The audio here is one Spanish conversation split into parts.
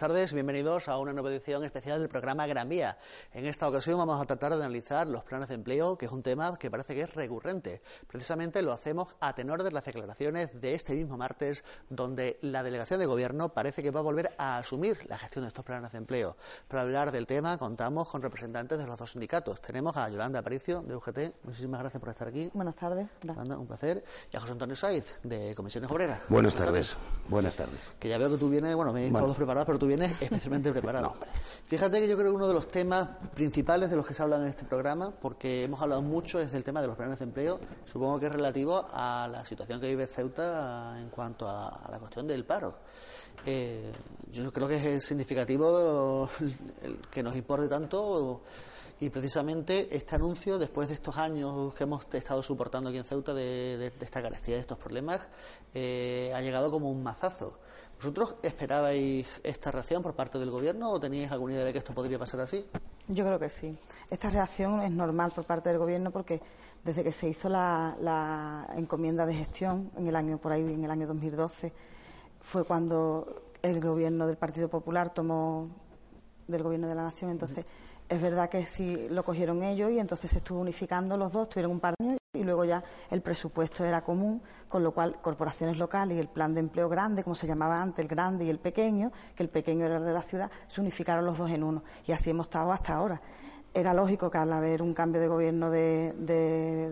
buenas tardes, bienvenidos a una nueva edición especial del programa Gran Vía. En esta ocasión vamos a tratar de analizar los planes de empleo, que es un tema que parece que es recurrente. Precisamente lo hacemos a tenor de las declaraciones de este mismo martes, donde la delegación de gobierno parece que va a volver a asumir la gestión de estos planes de empleo. Para hablar del tema contamos con representantes de los dos sindicatos. Tenemos a Yolanda Aparicio, de UGT. Muchísimas gracias por estar aquí. Buenas tardes. Yolanda, un placer. Y a José Antonio Saiz, de Comisiones Obreras. Buenas tardes. Buenas tardes. Que ya veo que tú vienes, bueno, me he todos preparados, pero tú vienes especialmente preparado. Fíjate que yo creo que uno de los temas principales de los que se habla en este programa, porque hemos hablado mucho, es del tema de los planes de empleo. Supongo que es relativo a la situación que vive Ceuta en cuanto a, la cuestión del paro. Eh, yo creo que es significativo el, que nos importe tanto y precisamente este anuncio, después de estos años que hemos estado soportando aquí en Ceuta de, esta carestía, de estos problemas, eh, ha llegado como un mazazo. ¿Vosotros esperabais esta reacción por parte del Gobierno o teníais alguna idea de que esto podría pasar así? Yo creo que sí. Esta reacción es normal por parte del Gobierno porque desde que se hizo la, encomienda de gestión en el año por ahí en el año 2012 fue cuando el Gobierno del Partido Popular tomó del Gobierno de la Nación. Entonces es verdad que sí lo cogieron ellos y entonces se estuvo unificando los dos, tuvieron un par de años y luego ya el presupuesto era común, con lo cual corporaciones locales y el plan de empleo grande, como se llamaba antes, el grande y el pequeño, que el pequeño era el de la ciudad, se unificaron los dos en uno. Y así hemos estado hasta ahora. Era lógico que al haber un cambio de gobierno, de,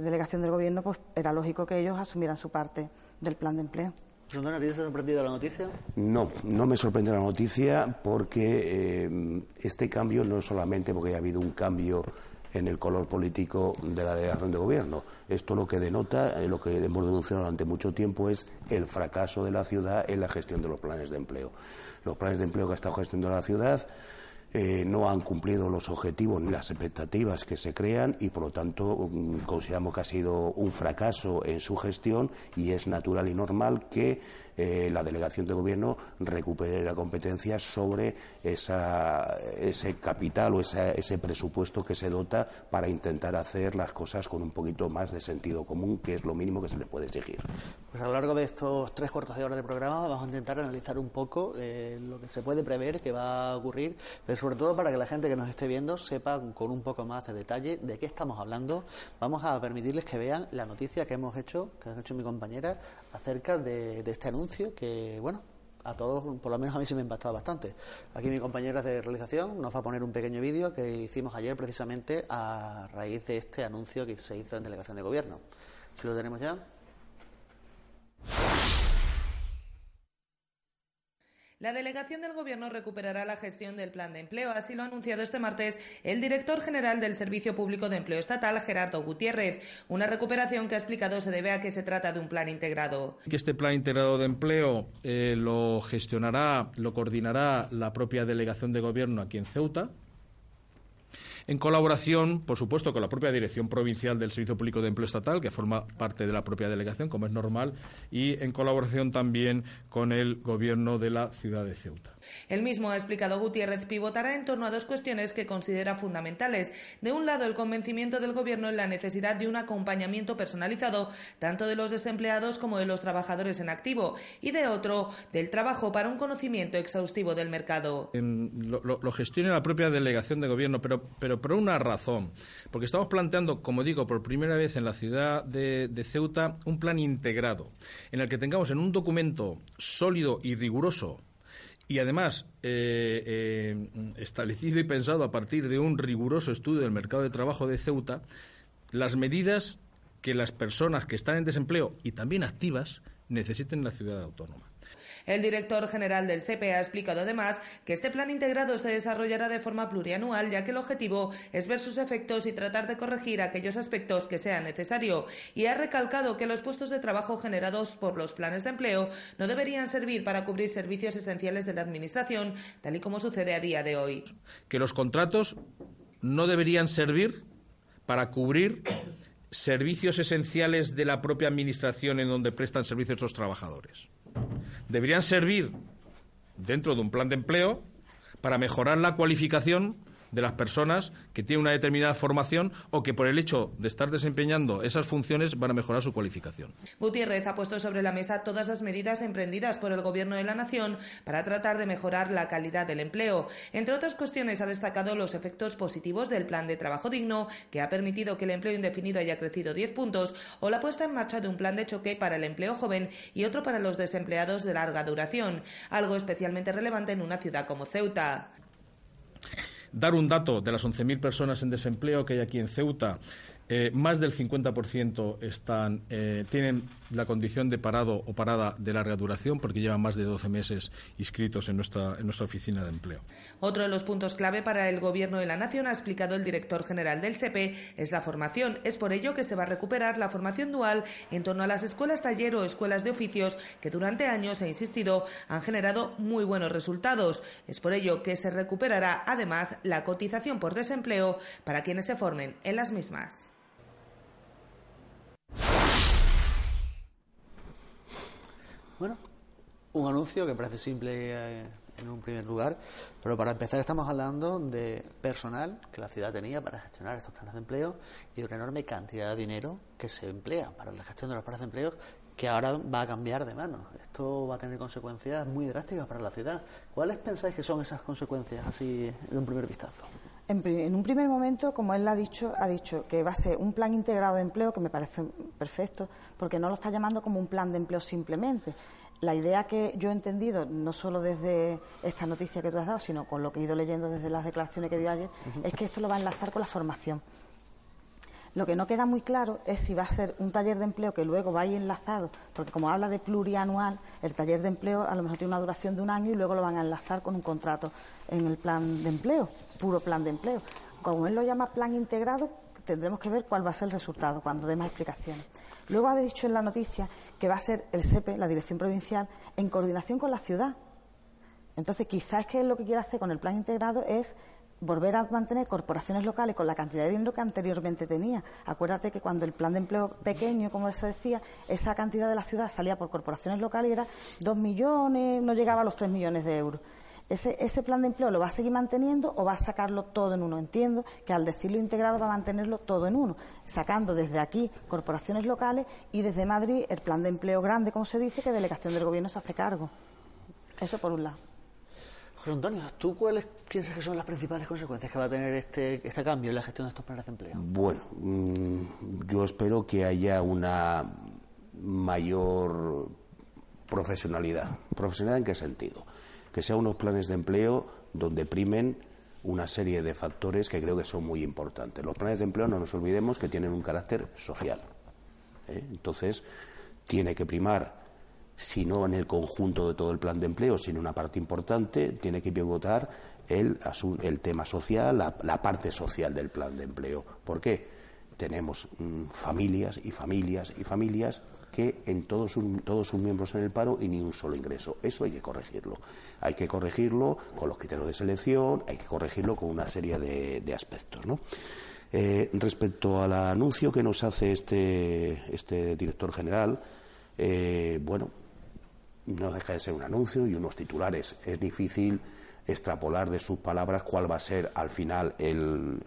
delegación del gobierno, pues era lógico que ellos asumieran su parte del plan de empleo. ¿A ti sorprendido la noticia? No, no me sorprende la noticia porque eh, este cambio no es solamente porque haya habido un cambio en el color político de la delegación de gobierno. Esto lo que denota, eh, lo que hemos denunciado durante mucho tiempo, es el fracaso de la ciudad en la gestión de los planes de empleo. Los planes de empleo que ha estado gestionando la ciudad eh, no han cumplido los objetivos ni las expectativas que se crean y, por lo tanto, mm, consideramos que ha sido un fracaso en su gestión y es natural y normal que eh, la delegación de gobierno recupere la competencia sobre ese capital o ese presupuesto que se dota para intentar hacer las cosas con un poquito más de sentido común, que es lo mínimo que se les puede exigir. Pues a lo largo de estos tres cuartos de hora de programa vamos a intentar analizar un poco eh, lo que se puede prever que va a ocurrir, pero sobre todo para que la gente que nos esté viendo sepa con un poco más de detalle de qué estamos hablando. Vamos a permitirles que vean la noticia que hemos hecho, que ha hecho mi compañera, acerca de este anuncio que, bueno, a todos, por lo menos a mí se me ha impactado bastante. Aquí mi compañera de realización nos va a poner un pequeño vídeo que hicimos ayer precisamente a raíz de este anuncio que se hizo en delegación de gobierno. Si lo tenemos ya. La delegación del Gobierno recuperará la gestión del plan de empleo, así lo ha anunciado este martes el director general del Servicio Público de Empleo Estatal, Gerardo Gutiérrez. Una recuperación que ha explicado se debe a que se trata de un plan integrado. Que este plan integrado de empleo eh, lo gestionará, lo coordinará la propia delegación de Gobierno aquí en Ceuta, en colaboración, por supuesto, con la propia Dirección Provincial del Servicio Público de Empleo Estatal, que forma parte de la propia delegación, como es normal, y en colaboración también con el Gobierno de la ciudad de Ceuta. El mismo ha explicado Gutiérrez pivotará en torno a dos cuestiones que considera fundamentales. De un lado, el convencimiento del Gobierno en la necesidad de un acompañamiento personalizado tanto de los desempleados como de los trabajadores en activo y de otro, del trabajo para un conocimiento exhaustivo del mercado. lo, gestiona la propia delegación de Gobierno, pero, pero por una razón. Porque estamos planteando, como digo, por primera vez en la ciudad de Ceuta un plan integrado en el que tengamos en un documento sólido y riguroso y además eh, eh, establecido y pensado a partir de un riguroso estudio del mercado de trabajo de Ceuta, las medidas que las personas que están en desempleo y también activas necesiten en la ciudad autónoma. El director general del SEPE ha explicado además que este plan integrado se desarrollará de forma plurianual, ya que el objetivo es ver sus efectos y tratar de corregir aquellos aspectos que sea necesario. Y ha recalcado que los puestos de trabajo generados por los planes de empleo no deberían servir para cubrir servicios esenciales de la Administración, tal y como sucede a día de hoy. Que los contratos no deberían servir para cubrir servicios esenciales de la propia Administración en donde prestan servicios los trabajadores. Deberían servir dentro de un plan de empleo para mejorar la cualificación de las personas que tienen una determinada formación o que por el hecho de estar desempeñando esas funciones van a mejorar su cualificación. Gutiérrez ha puesto sobre la mesa todas las medidas emprendidas por el Gobierno de la Nación para tratar de mejorar la calidad del empleo. Entre otras cuestiones, ha destacado los efectos positivos del plan de trabajo digno, que ha permitido que el empleo indefinido haya crecido 10 puntos, o la puesta en marcha de un plan de choque para el empleo joven y otro para los desempleados de larga duración, algo especialmente relevante en una ciudad como Ceuta. Dar un dato de las 11.000 personas en desempleo que hay aquí en Ceuta. Eh, más del 50% están, eh, tienen la condición de parado o parada de larga duración porque llevan más de 12 meses inscritos en nuestra, en nuestra oficina de empleo. Otro de los puntos clave para el Gobierno de la Nación, ha explicado el director general del SEPE, es la formación. Es por ello que se va a recuperar la formación dual en torno a las escuelas taller o escuelas de oficios que durante años, he insistido, han generado muy buenos resultados. Es por ello que se recuperará además la cotización por desempleo para quienes se formen en las mismas. Bueno, un anuncio que parece simple eh, en un primer lugar, pero para empezar estamos hablando de personal que la ciudad tenía para gestionar estos planes de empleo y de una enorme cantidad de dinero que se emplea para la gestión de los planes de empleo que ahora va a cambiar de mano. Esto va a tener consecuencias muy drásticas para la ciudad. ¿Cuáles pensáis que son esas consecuencias así de un primer vistazo? En, un primer momento, como él ha dicho, ha dicho que va a ser un plan integrado de empleo, que me parece perfecto, porque no lo está llamando como un plan de empleo simplemente. La idea que yo he entendido, no solo desde esta noticia que tú has dado, sino con lo que he ido leyendo desde las declaraciones que dio ayer, es que esto lo va a enlazar con la formación. Lo que no queda muy claro es si va a ser un taller de empleo que luego va a ir enlazado, porque como habla de plurianual, el taller de empleo a lo mejor tiene una duración de un año y luego lo van a enlazar con un contrato en el plan de empleo, puro plan de empleo. Como él lo llama plan integrado, tendremos que ver cuál va a ser el resultado cuando dé más explicaciones. Luego ha dicho en la noticia que va a ser el SEPE, la Dirección Provincial, en coordinación con la ciudad. Entonces, quizás es que lo que quiere hacer con el plan integrado es volver a mantener corporaciones locales con la cantidad de dinero que anteriormente tenía. Acuérdate que cuando el plan de empleo pequeño, como se decía, esa cantidad de la ciudad salía por corporaciones locales y era dos millones, no llegaba a los tres millones de euros. Ese, ese plan de empleo lo va a seguir manteniendo o va a sacarlo todo en uno. Entiendo que al decirlo integrado va a mantenerlo todo en uno, sacando desde aquí corporaciones locales y desde Madrid el plan de empleo grande, como se dice, que delegación del gobierno se hace cargo. Eso por un lado. Antonio, ¿tú cuáles piensas que son las principales consecuencias que va a tener este, este cambio en la gestión de estos planes de empleo? Bueno, mm, yo espero que haya una mayor profesionalidad. ¿Profesionalidad en qué sentido? Que sean unos planes de empleo donde primen una serie de factores que creo que son muy importantes. Los planes de empleo, no nos olvidemos que tienen un carácter social. ¿eh? Entonces, tiene que primar si no en el conjunto de todo el plan de empleo, sino una parte importante, tiene que pivotar el, el tema social, la, parte social del plan de empleo. ¿Por qué? Tenemos mm, familias y familias y familias que en todos, todos sus miembros en el paro y ni un solo ingreso. Eso hay que corregirlo. Hay que corregirlo con los criterios de selección, hay que corregirlo con una serie de, aspectos. ¿no? Eh, respecto al anuncio que nos hace este, este director general, eh, bueno, no deja de ser un anuncio y unos titulares. Es difícil extrapolar de sus palabras cuál va a ser al final el,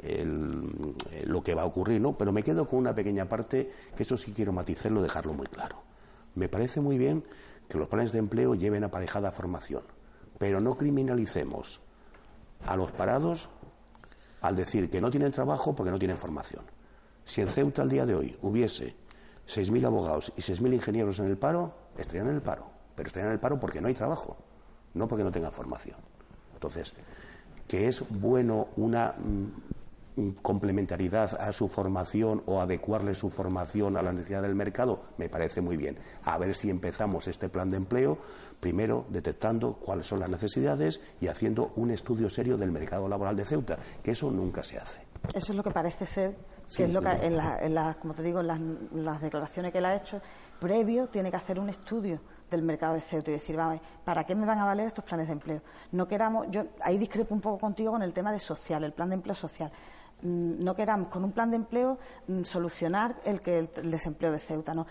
lo que va a ocurrir, ¿no? Pero me quedo con una pequeña parte que eso sí quiero matizarlo, dejarlo muy claro. Me parece muy bien que los planes de empleo lleven aparejada formación, pero no criminalicemos a los parados al decir que no tienen trabajo porque no tienen formación. Si en Ceuta al día de hoy hubiese 6.000 abogados y 6.000 ingenieros en el paro, estarían en el paro pero están en el paro porque no hay trabajo, no porque no tengan formación. Entonces, que es bueno una mm, complementariedad a su formación o adecuarle su formación a la necesidad del mercado, me parece muy bien. A ver si empezamos este plan de empleo, primero detectando cuáles son las necesidades y haciendo un estudio serio del mercado laboral de Ceuta, que eso nunca se hace. Eso es lo que parece ser, que es lo que, en, la, como te digo, en las, las declaraciones que él ha hecho, previo tiene que hacer un estudio del mercado de Ceuta y decir, vamos, ¿para qué me van a valer estos planes de empleo? No queramos, yo ahí discrepo un poco contigo con el tema de social, el plan de empleo social. Mm, no queramos con un plan de empleo mm, solucionar el que el, desempleo de Ceuta, no.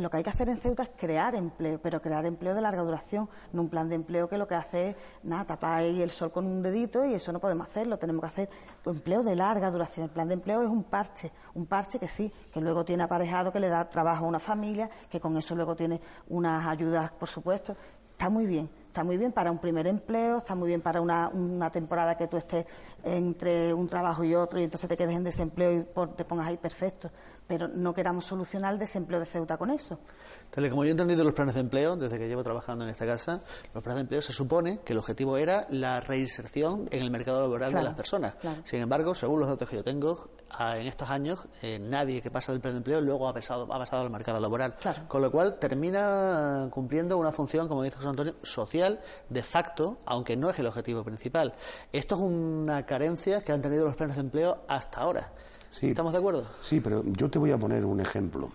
Lo que hay que hacer en Ceuta es crear empleo, pero crear empleo de larga duración, no un plan de empleo que lo que hace es, nada, tapar el sol con un dedito y eso no podemos hacerlo, tenemos que hacer empleo de larga duración. El plan de empleo es un parche, un parche que sí, que luego tiene aparejado, que le da trabajo a una familia, que con eso luego tiene unas ayudas, por supuesto. Está muy bien, está muy bien para un primer empleo, está muy bien para una, una, temporada que tú estés entre un trabajo y otro y entonces te quedes en desempleo y te pongas ahí perfecto pero no queramos solucionar el desempleo de Ceuta con eso. Tal y como yo he entendido los planes de empleo, desde que llevo trabajando en esta casa, los planes de empleo se supone que el objetivo era la reinserción en el mercado laboral de las personas. Sin embargo, según los datos que yo tengo, en estos años eh, nadie que pasa del plan de empleo luego ha pasado, ha pasado al mercado laboral. Con lo cual termina cumpliendo una función, como dice José Antonio, social de facto, aunque no es el objetivo principal. Esto es una carencia que han tenido los planes de empleo hasta ahora. ¿Estamos de acuerdo? Sí, pero yo te voy a poner un ejemplo.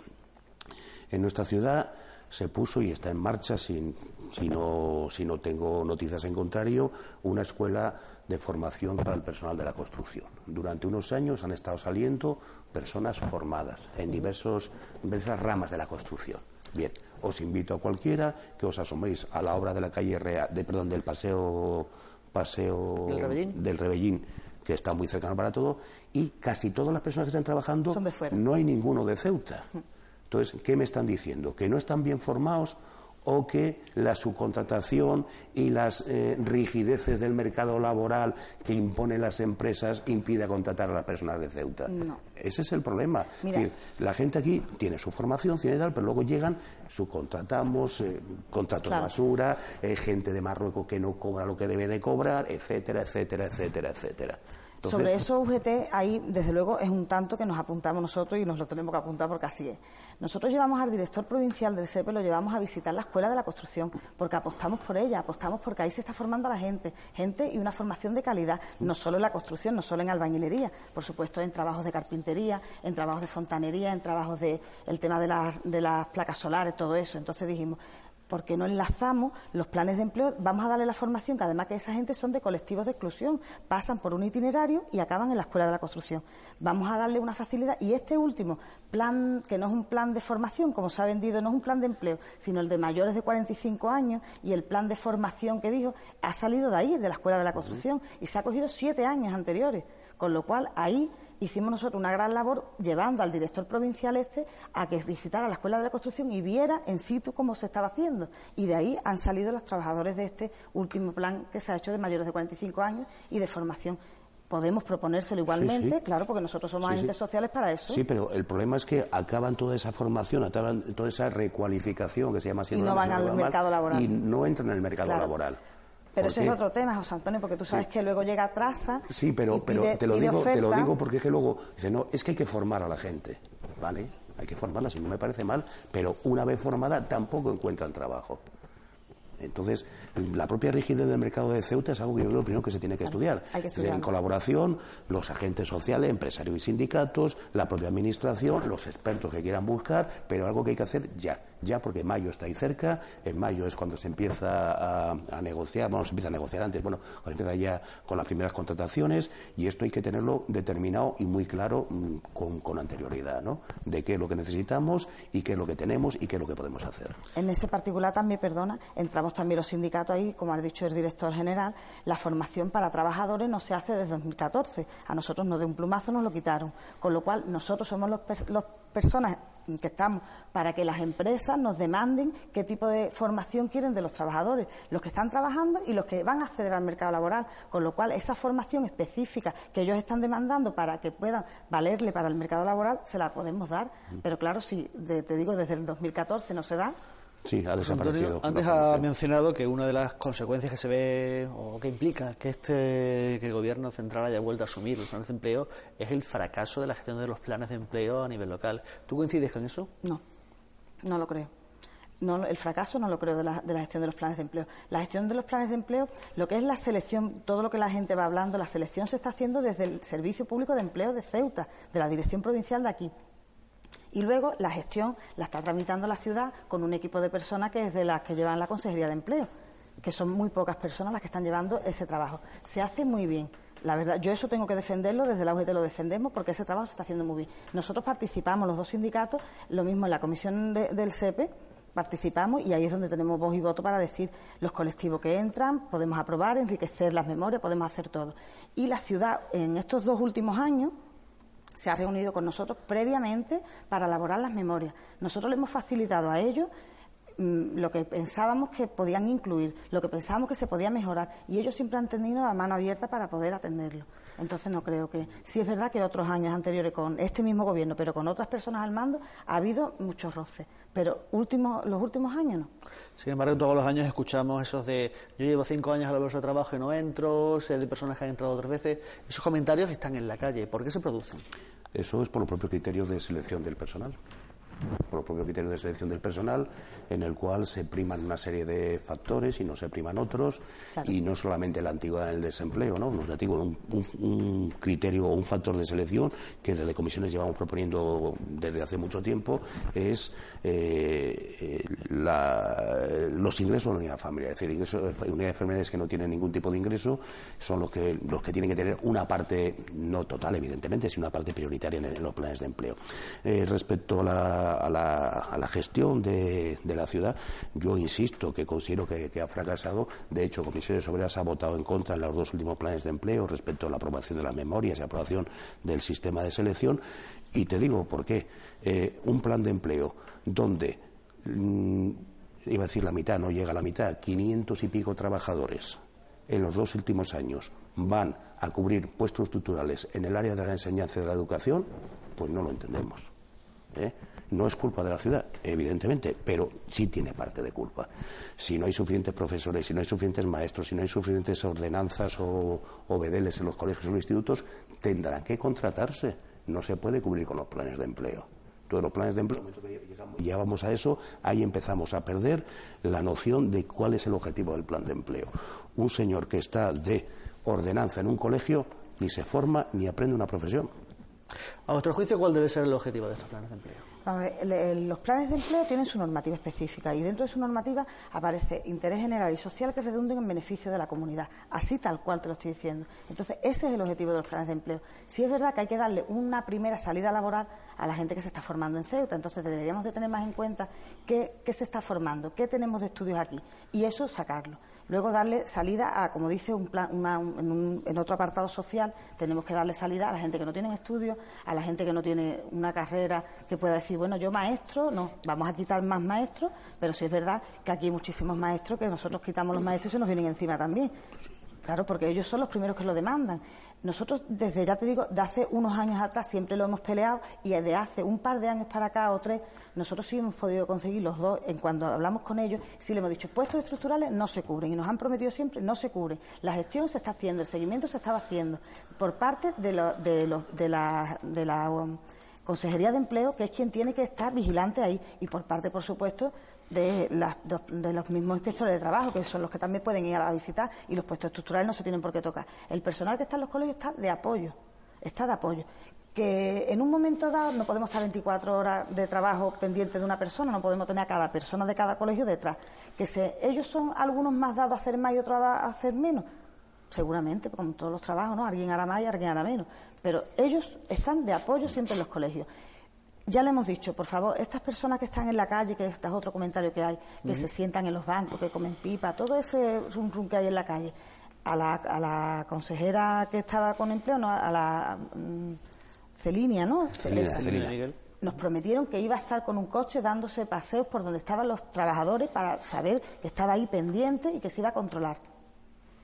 En nuestra ciudad se puso y está en marcha, sin, si, no, si no tengo noticias en contrario, una escuela de formación para el personal de la construcción. Durante unos años han estado saliendo personas formadas en diversos, diversas ramas de la construcción. Bien, os invito a cualquiera que os asoméis a la obra de la calle Real, de, perdón, del paseo, paseo del Rebellín que está muy cercano para todo, y casi todas las personas que están trabajando no hay ninguno de Ceuta. Entonces, ¿qué me están diciendo? ¿Que no están bien formados o que la subcontratación y las eh, rigideces del mercado laboral que imponen las empresas impide contratar a las personas de Ceuta. Ese es el problema. la gente aquí tiene su formación, tiene tal, pero luego llegan, subcontratamos, eh, contratos de basura, eh, gente de Marruecos que no cobra lo que debe de cobrar, etcétera, etcétera, etcétera, etcétera. Sobre eso, UGT, ahí desde luego es un tanto que nos apuntamos nosotros y nos lo tenemos que apuntar porque así es. Nosotros llevamos al director provincial del SEPE, lo llevamos a visitar la escuela de la construcción, porque apostamos por ella, apostamos porque ahí se está formando la gente, gente y una formación de calidad, no solo en la construcción, no solo en albañilería, por supuesto en trabajos de carpintería, en trabajos de fontanería, en trabajos de el tema de las, de las placas solares, todo eso. Entonces dijimos, porque no enlazamos los planes de empleo, vamos a darle la formación, que además que esa gente son de colectivos de exclusión, pasan por un itinerario y acaban en la escuela de la construcción. Vamos a darle una facilidad y este último plan, que no es un plan de formación, como se ha vendido, no es un plan de empleo, sino el de mayores de 45 años y el plan de formación que dijo, ha salido de ahí, de la escuela de la construcción, y se ha cogido siete años anteriores, con lo cual ahí hicimos nosotros una gran labor llevando al director provincial este a que visitara la Escuela de la Construcción y viera en situ cómo se estaba haciendo. Y de ahí han salido los trabajadores de este último plan que se ha hecho de mayores de 45 años y de formación. Podemos proponérselo igualmente, claro, porque nosotros somos agentes sociales para eso. Sí, pero el problema es que acaban toda esa formación, acaban toda esa recualificación que se llama así. Y no van al mercado laboral. Y no entran en el mercado laboral. Pero ese es otro tema, José Antonio, porque tú sabes que luego llega atrás. Sí, pero, pero te, lo digo, te lo digo porque es que luego dice, no, es que hay que formar a la gente, ¿vale? Hay que formarla, si no me parece mal, pero una vez formada tampoco encuentran trabajo. Entonces, la propia rigidez del mercado de Ceuta es algo que yo creo primero que se tiene que estudiar. En colaboración, los agentes sociales, empresarios y sindicatos, la propia administración, los expertos que quieran buscar, pero algo que hay que hacer ya ya porque mayo está ahí cerca, en mayo es cuando se empieza a, negociar, bueno, se empieza a negociar antes, bueno, cuando empieza ya con las primeras contrataciones y esto hay que tenerlo determinado y muy claro mm, con, con, anterioridad, ¿no? De qué es lo que necesitamos y qué es lo que tenemos y qué es lo que podemos hacer. En ese particular también, perdona, entramos también los sindicatos ahí, como ha dicho el director general, la formación para trabajadores no se hace desde 2014. A nosotros no de un plumazo nos lo quitaron, con lo cual nosotros somos los, los personas que estamos para que las empresas nos demanden qué tipo de formación quieren de los trabajadores, los que están trabajando y los que van a acceder al mercado laboral, con lo cual esa formación específica que ellos están demandando para que puedan valerle para el mercado laboral se la podemos dar, pero claro, si te digo desde el 2014 no se da, Sí, ha desaparecido. antes ha mencionado que una de las consecuencias que se ve o que implica que este que el gobierno central haya vuelto a asumir los planes de empleo es el fracaso de la gestión de los planes de empleo a nivel local. ¿Tú coincides con eso? No, no lo creo. No, el fracaso no lo creo de la, de la, gestión de los planes de empleo. La gestión de los planes de empleo, lo que es la selección, todo lo que la gente va hablando, la selección se está haciendo desde el Servicio Público de Empleo de Ceuta, de la Dirección Provincial de aquí. Y luego la gestión la está tramitando la ciudad con un equipo de personas que es de las que llevan la Consejería de Empleo, que son muy pocas personas las que están llevando ese trabajo. Se hace muy bien, La verdad, yo eso tengo que defenderlo, desde la UGT lo defendemos porque ese trabajo se está haciendo muy bien. Nosotros participamos, los dos sindicatos, lo mismo en la comisión del SEPE, participamos y ahí es donde tenemos voz y voto para decir los colectivos que entran, podemos aprobar, enriquecer las memorias, podemos hacer todo. Y la ciudad en estos dos últimos años se ha reunido con nosotros previamente para elaborar las memorias. Nosotros le hemos facilitado a ellos lo que pensábamos que podían incluir, lo que pensábamos que se podía mejorar, y ellos siempre han tenido la mano abierta para poder atenderlo. Entonces no creo que, sí es verdad que otros años anteriores con este mismo gobierno, pero con otras personas al mando, ha habido muchos roces, pero últimos, los últimos años no. Sin embargo, todos los años escuchamos esos de yo llevo cinco años a la bolsa de trabajo y no entro, sé de personas que han entrado otras veces. Esos comentarios están en la calle. ¿Por qué se producen? Eso es por los propios criterios de selección del personal por los propios criterios de selección del personal, en el cual se priman una serie de factores y no se priman otros, y no solamente la antigüedad del desempleo, ¿no? Nos digo, un, un, criterio o un factor de selección que desde comisiones llevamos proponiendo desde hace mucho tiempo es eh, los ingresos de la unidad familiar. Es decir, ingresos, unidades familiares que no tienen ningún tipo de ingreso son los que, los que tienen que tener una parte, no total, evidentemente, sino una parte prioritaria en, los planes de empleo. Eh, respecto a la a la, gestión de, la ciudad, yo insisto que considero que, ha fracasado. De hecho, Comisiones Obreras ha votado en contra en los dos últimos planes de empleo respecto a la aprobación de las memorias y aprobación del sistema de selección. Y te digo por qué. Eh, un plan de empleo donde, mm, iba a decir la mitad, no llega a la mitad, 500 y pico trabajadores en los dos últimos años van a cubrir puestos estructurales en el área de la enseñanza y de la educación, pues no lo entendemos. ¿eh? No es culpa de la ciudad, evidentemente, pero sí tiene parte de culpa. Si no hay suficientes profesores, si no hay suficientes maestros, si no hay suficientes ordenanzas o, o bedeles en los colegios o institutos, tendrán que contratarse. No se puede cubrir con los planes de empleo. Todos los planes de empleo, llegamos a eso, ahí empezamos a perder la noción de cuál es el objetivo del plan de empleo. Un señor que está de ordenanza en un colegio ni se forma ni aprende una profesión. A vuestro juicio, ¿cuál debe ser el objetivo de estos planes de empleo? Los planes de empleo tienen su normativa específica y dentro de su normativa aparece interés general y social que redunden en beneficio de la comunidad, así tal cual te lo estoy diciendo. Entonces, ese es el objetivo de los planes de empleo. Si es verdad que hay que darle una primera salida laboral a la gente que se está formando en Ceuta, entonces deberíamos de tener más en cuenta qué, qué se está formando, qué tenemos de estudios aquí y eso sacarlo. Luego darle salida a, como dice un plan, en, otro apartado social, tenemos que darle salida a la gente que no tiene estudios, a la gente que no tiene una carrera que pueda decir, bueno, yo maestro, no, vamos a quitar más maestros, pero sí es verdad que aquí hay muchísimos maestros que nosotros quitamos los maestros y se nos vienen encima también. Claro, porque ellos son los primeros que lo demandan. Nosotros, desde, ya te digo, de hace unos años atrás siempre lo hemos peleado y desde hace un par de años para acá o tres, nosotros sí hemos podido conseguir los dos, en cuando hablamos con ellos, sí le hemos dicho, puestos estructurales no se cubren y nos han prometido siempre, no se cubren. La gestión se está haciendo, el seguimiento se estaba haciendo por parte de, de, de la, de la um, Consejería de Empleo, que es quien tiene que estar vigilante ahí, y por parte, por supuesto, de, los mismos inspectores de trabajo, que son los que también pueden ir a la visita, y los puestos estructurales no se tienen por qué tocar. El personal que está en los colegios está de apoyo, está de apoyo. Que en un momento dado no podemos estar 24 horas de trabajo pendiente de una persona, no podemos tener a cada persona de cada colegio detrás. Que se, ellos son algunos más dados a hacer más y otros a hacer menos. Seguramente, como todos los trabajos, ¿no? Alguien hará más y alguien hará menos. Pero ellos están de apoyo siempre en los colegios. Ya le hemos dicho, por favor, estas personas que están en la calle, que este es otro comentario que hay, que se sientan en los bancos, que comen pipa, todo ese rum, rum que hay en la calle, a la, a la consejera que estaba con empleo, no, a la mm, Celinia, ¿no? Celina, Nos prometieron que iba a estar con un coche dándose paseos por donde estaban los trabajadores para saber que estaba ahí pendiente y que se iba a controlar.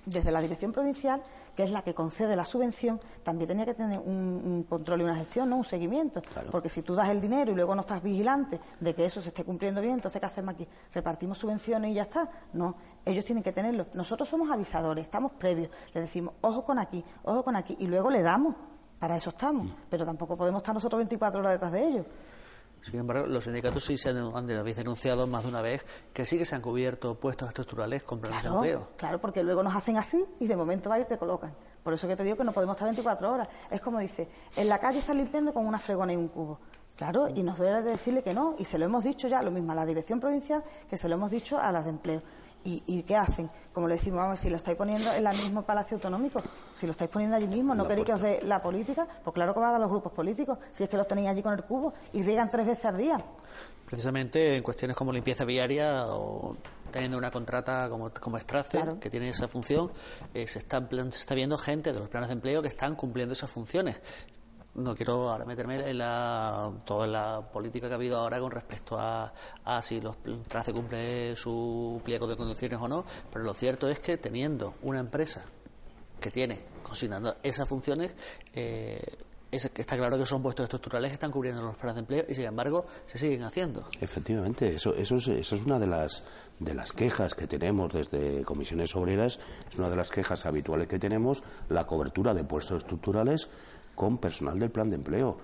Desde la dirección provincial que es la que concede la subvención, también tenía que tener un, control y una gestión, no un seguimiento. Porque si tú das el dinero y luego no estás vigilante de que eso se esté cumpliendo bien, entonces ¿qué hacemos aquí? ¿Repartimos subvenciones y ya está? No, ellos tienen que tenerlo. Nosotros somos avisadores, estamos previos, le decimos, ojo con aquí, ojo con aquí, y luego le damos. Para eso estamos, mm. pero tampoco podemos estar nosotros 24 horas detrás de ellos. Sin embargo, los sindicatos sí se han, habéis denunciado más de una vez que sí que se han cubierto puestos estructurales con planes de empleo. Claro, porque luego nos hacen así y de momento va y te colocan. Por eso que te digo que no podemos estar 24 horas. Es como dice, en la calle están limpiando con una fregona y un cubo. Claro, y nos debe decirle que no, y se lo hemos dicho ya, lo mismo a la dirección provincial que se lo hemos dicho a las de empleo. ¿Y, qué hacen? Como le decimos, vamos, si lo estáis poniendo en el mismo Palacio Autonómico, si lo estáis poniendo allí mismo, ¿no queréis que os dé la política? Pues claro que va a dar los grupos políticos, si es que los tenéis allí con el cubo y riegan tres veces al día. Precisamente en cuestiones como limpieza viaria o teniendo una contrata como, como que tiene esa función, eh, se, está, se está viendo gente de los planes de empleo que están cumpliendo esas funciones no quiero ahora meterme en la, toda la política que ha habido ahora con respecto a, a si los TRACE cumple su pliego de condiciones o no, pero lo cierto es que teniendo una empresa que tiene consignando esas funciones, eh, está claro que son puestos estructurales que están cubriendo los planes de empleo y sin embargo se siguen haciendo. Efectivamente, eso, eso, es, eso es una de las de las quejas que tenemos desde comisiones obreras, es una de las quejas habituales que tenemos, la cobertura de puestos estructurales con personal del plan de empleo.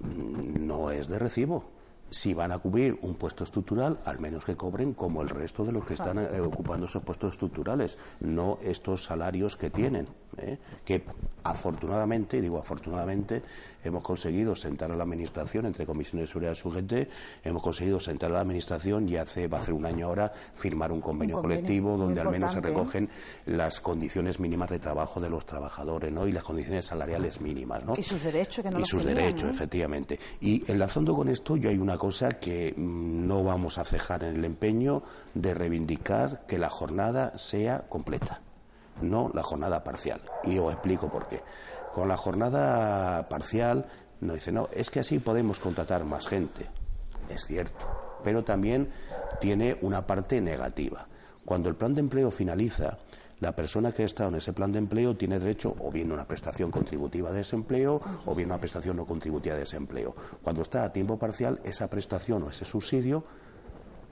Mm, no es de recibo. Si van a cubrir un puesto estructural, al menos que cobren como el resto de los que están eh, ocupando esos puestos estructurales, no estos salarios que tienen, ¿eh? que afortunadamente, digo afortunadamente, hemos conseguido sentar a la Administración, entre comisiones de seguridad su gente, hemos conseguido sentar a la Administración y hace, va a hacer un año ahora firmar un convenio, colectivo donde al menos se recogen las condiciones mínimas de trabajo de los trabajadores ¿no? y las condiciones salariales mínimas. ¿no? Y sus derechos, que no Y sus derechos, efectivamente. Y enlazando con esto, yo hay una cosa que mm, no vamos a cejar en el empeño de reivindicar que la jornada sea completa no la jornada parcial. Y os explico por qué. Con la jornada parcial nos dice, no, es que así podemos contratar más gente. Es cierto, pero también tiene una parte negativa. Cuando el plan de empleo finaliza, la persona que ha estado en ese plan de empleo tiene derecho o bien a una prestación contributiva de desempleo o bien a una prestación no contributiva de desempleo. Cuando está a tiempo parcial, esa prestación o ese subsidio